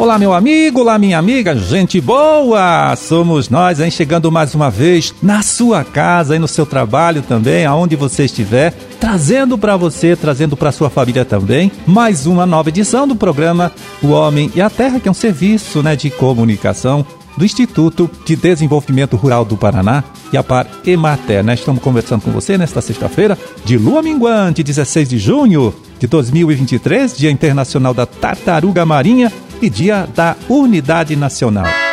Olá, meu amigo, olá, minha amiga, gente boa! Somos nós, hein? Chegando mais uma vez na sua casa e no seu trabalho também, aonde você estiver, trazendo para você, trazendo para sua família também, mais uma nova edição do programa O Homem e a Terra, que é um serviço né, de comunicação do Instituto de Desenvolvimento Rural do Paraná e a Par Emater. Né? Estamos conversando com você nesta sexta-feira de lua minguante, 16 de junho de 2023, Dia Internacional da Tartaruga Marinha e Dia da Unidade Nacional.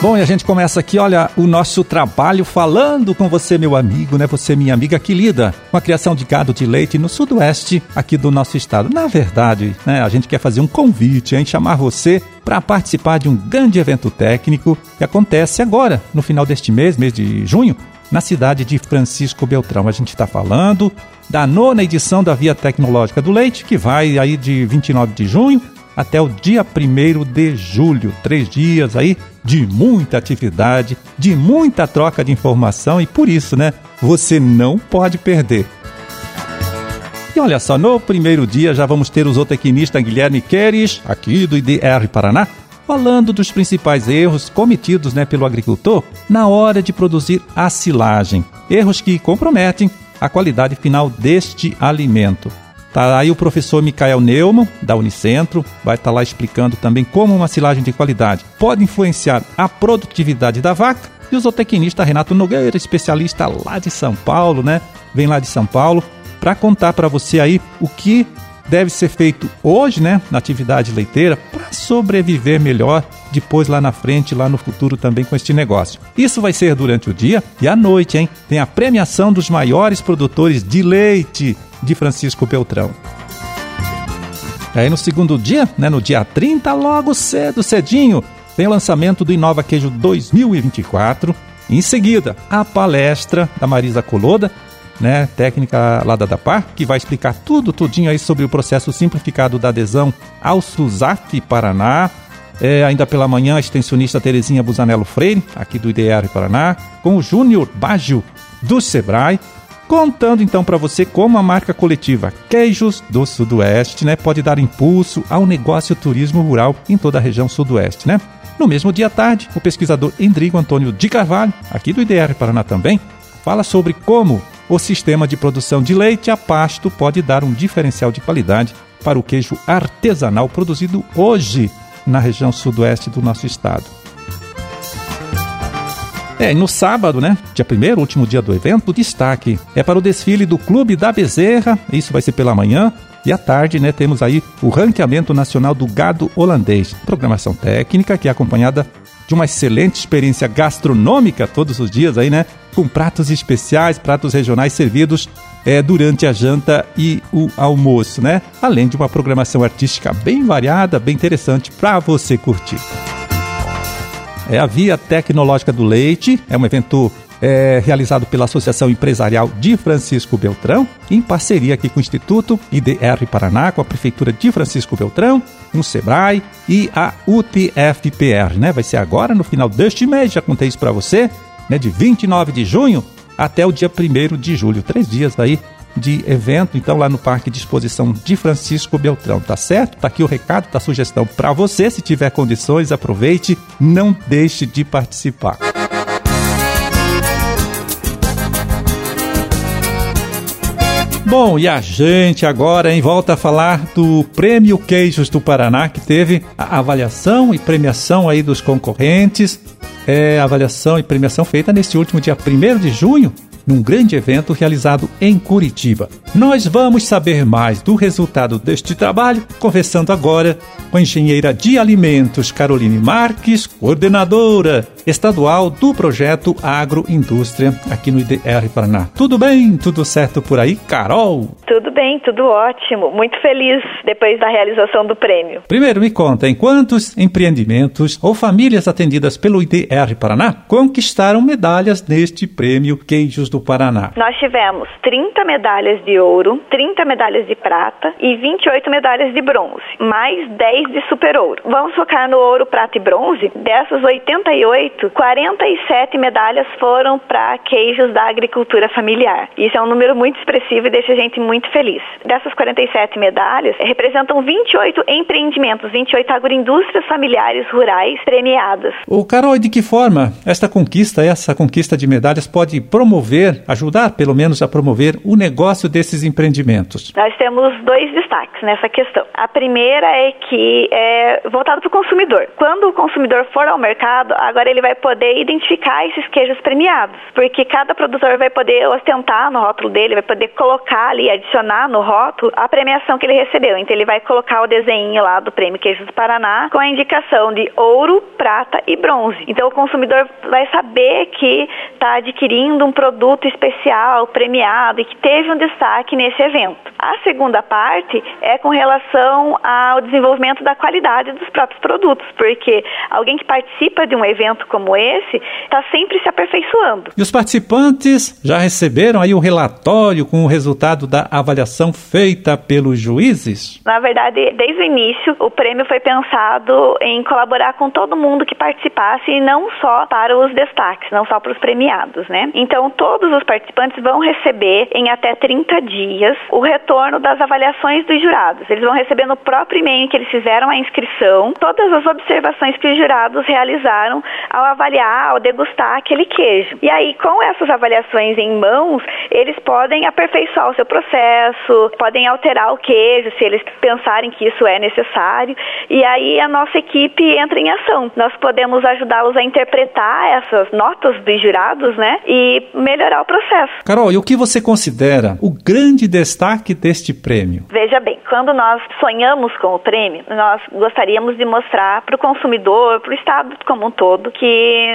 Bom, e a gente começa aqui, olha, o nosso trabalho falando com você, meu amigo, né? Você, minha amiga que lida com a criação de gado de leite no sudoeste aqui do nosso estado. Na verdade, né, a gente quer fazer um convite, hein? Chamar você para participar de um grande evento técnico que acontece agora, no final deste mês, mês de junho, na cidade de Francisco Beltrão. A gente está falando da nona edição da Via Tecnológica do Leite, que vai aí de 29 de junho até o dia 1 de julho. Três dias aí de muita atividade, de muita troca de informação e por isso, né, você não pode perder. E olha só, no primeiro dia já vamos ter o zootecnista Guilherme Queres, aqui do IDR Paraná, falando dos principais erros cometidos né, pelo agricultor na hora de produzir a silagem. Erros que comprometem a qualidade final deste alimento. Tá aí o professor Michael Neumann, da Unicentro, vai estar tá lá explicando também como uma silagem de qualidade pode influenciar a produtividade da vaca. E o zootecnista Renato Nogueira, especialista lá de São Paulo, né? Vem lá de São Paulo para contar para você aí o que deve ser feito hoje, né, na atividade leiteira, para sobreviver melhor depois lá na frente, lá no futuro também com este negócio. Isso vai ser durante o dia e à noite, hein? Tem a premiação dos maiores produtores de leite de Francisco Beltrão. Aí no segundo dia, né, no dia 30, logo cedo, cedinho, tem o lançamento do Inova Queijo 2024. Em seguida, a palestra da Marisa Coloda né, técnica lá da DAPAR, que vai explicar tudo, tudinho aí sobre o processo simplificado da adesão ao SUSAF Paraná. É, ainda pela manhã, a extensionista Terezinha Busanello Freire, aqui do IDR Paraná, com o Júnior Baggio do Sebrae, contando então para você como a marca coletiva Queijos do Sudoeste né, pode dar impulso ao negócio turismo rural em toda a região sudoeste. Né? No mesmo dia à tarde, o pesquisador Endrigo Antônio de Carvalho, aqui do IDR Paraná também, fala sobre como o sistema de produção de leite a pasto pode dar um diferencial de qualidade para o queijo artesanal produzido hoje na região sudoeste do nosso estado. É, no sábado, né, dia 1 último dia do evento, o destaque é para o desfile do Clube da Bezerra, isso vai ser pela manhã, e à tarde, né, temos aí o ranqueamento nacional do gado holandês, programação técnica que é acompanhada de uma excelente experiência gastronômica todos os dias aí, né? Com pratos especiais, pratos regionais servidos é, durante a janta e o almoço, né? Além de uma programação artística bem variada, bem interessante para você curtir. É a Via Tecnológica do Leite, é um evento é, realizado pela Associação Empresarial de Francisco Beltrão, em parceria aqui com o Instituto IDR Paraná, com a Prefeitura de Francisco Beltrão, com o SEBRAE e a UTFPR, né? Vai ser agora, no final deste mês, já contei isso para você, né? De 29 de junho até o dia 1 de julho, três dias aí de evento, então lá no Parque de Exposição de Francisco Beltrão, tá certo? Tá aqui o recado, tá a sugestão para você, se tiver condições, aproveite, não deixe de participar. Bom, e a gente agora em volta a falar do Prêmio Queijos do Paraná, que teve a avaliação e premiação aí dos concorrentes. É, avaliação e premiação feita neste último dia 1 de junho, num grande evento realizado em Curitiba. Nós vamos saber mais do resultado deste trabalho conversando agora com a engenheira de alimentos Caroline Marques, coordenadora estadual do projeto Agroindústria aqui no IDR Paraná. Tudo bem? Tudo certo por aí, Carol? Tudo bem, tudo ótimo. Muito feliz depois da realização do prêmio. Primeiro, me conta, em quantos empreendimentos ou famílias atendidas pelo IDR Paraná conquistaram medalhas neste prêmio Queijos do Paraná? Nós tivemos 30 medalhas de ouro, 30 medalhas de prata e 28 medalhas de bronze, mais 10 de super ouro. Vamos focar no ouro, prata e bronze. Dessas 88, 28, 47 medalhas foram para queijos da agricultura familiar. Isso é um número muito expressivo e deixa a gente muito feliz. Dessas 47 medalhas, representam 28 empreendimentos, 28 agroindústrias familiares rurais premiadas. O Carol, de que forma esta conquista, essa conquista de medalhas pode promover, ajudar pelo menos a promover o negócio desses empreendimentos? Nós temos dois destaques nessa questão. A primeira é que é voltado para o consumidor. Quando o consumidor for ao mercado, agora ele vai poder identificar esses queijos premiados, porque cada produtor vai poder ostentar no rótulo dele, vai poder colocar ali, adicionar no rótulo a premiação que ele recebeu. Então ele vai colocar o desenho lá do Prêmio Queijos do Paraná com a indicação de ouro, prata e bronze. Então o consumidor vai saber que está adquirindo um produto especial, premiado e que teve um destaque nesse evento. A segunda parte é com relação ao desenvolvimento da qualidade dos próprios produtos, porque alguém que participa de um evento como esse está sempre se aperfeiçoando. E os participantes já receberam aí o relatório com o resultado da avaliação feita pelos juízes? Na verdade, desde o início, o prêmio foi pensado em colaborar com todo mundo que participasse e não só para os destaques, não só para os premiados, né? Então, todos os participantes vão receber em até 30 dias o retorno das avaliações dos jurados. Eles vão receber no próprio e-mail que eles fizeram a inscrição todas as observações que os jurados realizaram ao avaliar, ao degustar aquele queijo. E aí, com essas avaliações em mãos, eles podem aperfeiçoar o seu processo, podem alterar o queijo se eles pensarem que isso é necessário. E aí a nossa equipe entra em ação. Nós podemos ajudá-los a interpretar essas notas dos jurados, né? E melhorar o processo. Carol, e o que você considera o grande destaque deste prêmio? Veja bem, quando nós sonhamos com o prêmio, nós gostaríamos de mostrar para o consumidor, para o Estado como um todo, que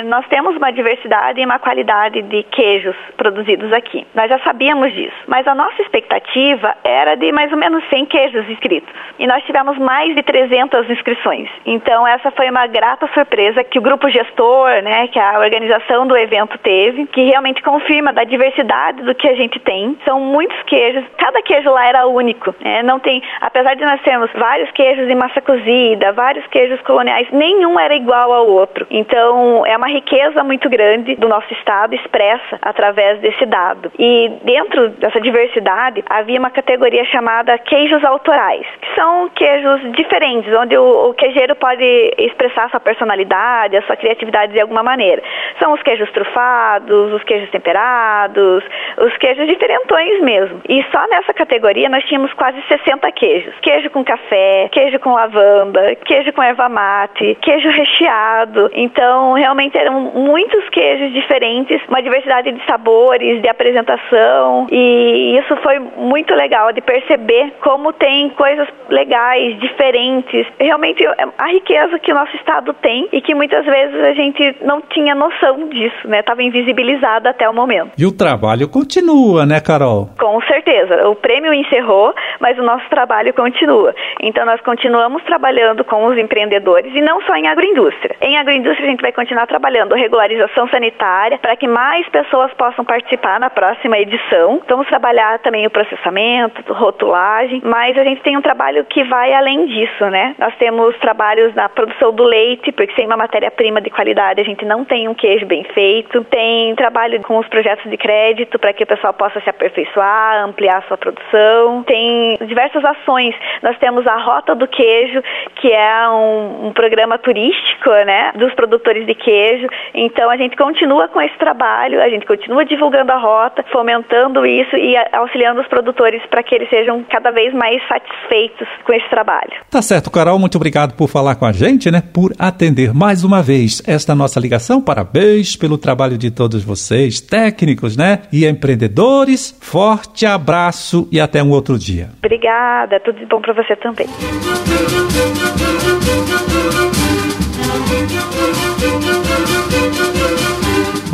nós temos uma diversidade e uma qualidade de queijos produzidos aqui. Nós já sabíamos disso, mas a nossa expectativa era de mais ou menos 100 queijos inscritos. E nós tivemos mais de 300 inscrições. Então essa foi uma grata surpresa que o grupo gestor, né, que a organização do evento teve, que realmente confirma da diversidade do que a gente tem. São muitos queijos, cada queijo lá era único. Né? Não tem, apesar de nós termos vários queijos em massa cozida, vários queijos coloniais, nenhum era igual ao outro. Então é uma riqueza muito grande do nosso estado expressa através desse dado. E dentro dessa diversidade havia uma categoria chamada queijos autorais, que são queijos diferentes, onde o, o queijeiro pode expressar sua personalidade, a sua criatividade de alguma maneira. São os queijos trufados, os queijos temperados, os queijos diferentões mesmo. E só nessa categoria nós tínhamos quase 60 queijos. Queijo com café, queijo com lavanda, queijo com erva mate, queijo recheado. Então, realmente eram muitos queijos diferentes, uma diversidade de sabores, de apresentação. E isso foi muito legal de perceber como tem coisas legais, diferentes. Realmente a riqueza que o nosso estado tem e que muitas vezes a gente não tinha noção disso, né? Estava invisibilizado até o momento. E o trabalho continua, né, Carol? Com certeza. O prêmio encerrou, mas o nosso trabalho continua. Então nós continuamos trabalhando com os empreendedores e não só em agroindústria. Em agroindústria a gente vai continuar trabalhando regularização sanitária para que mais pessoas possam participar na próxima edição. Vamos trabalhar também o processamento, rotulagem, mas a gente tem um trabalho que vai além disso, né? Nós temos trabalhos na produção do leite, porque sem uma matéria-prima de qualidade a gente não tem um queijo bem feito. Tem trabalho com os projetos de crédito para que o pessoal possa se aperfeiçoar, ampliar sua produção. Tem diversas ações. Nós temos a Rota do Queijo, que é um, um programa turístico, né, dos produtores de queijo. Então a gente continua com esse trabalho, a gente continua divulgando a rota, fomentando isso e auxiliando os produtores para que eles sejam cada vez mais satisfeitos com esse trabalho. Tá certo, Carol, muito obrigado por falar com a gente, né, por atender mais uma vez esta nossa ligação. Parabéns pelo trabalho de todos vocês, técnicos, né, e empreendedores. Forte abraço e até um outro dia. Obrigada, tudo de bom para você também.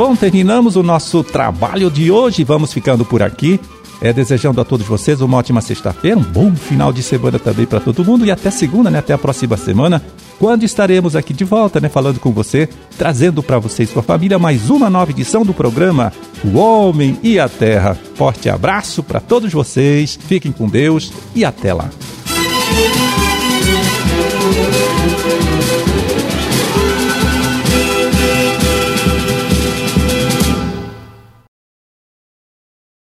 Bom, terminamos o nosso trabalho de hoje. Vamos ficando por aqui. É, desejando a todos vocês uma ótima sexta-feira, um bom final de semana também para todo mundo e até segunda, né? Até a próxima semana, quando estaremos aqui de volta, né? Falando com você, trazendo para você e sua família mais uma nova edição do programa O Homem e a Terra. Forte abraço para todos vocês, fiquem com Deus e até lá.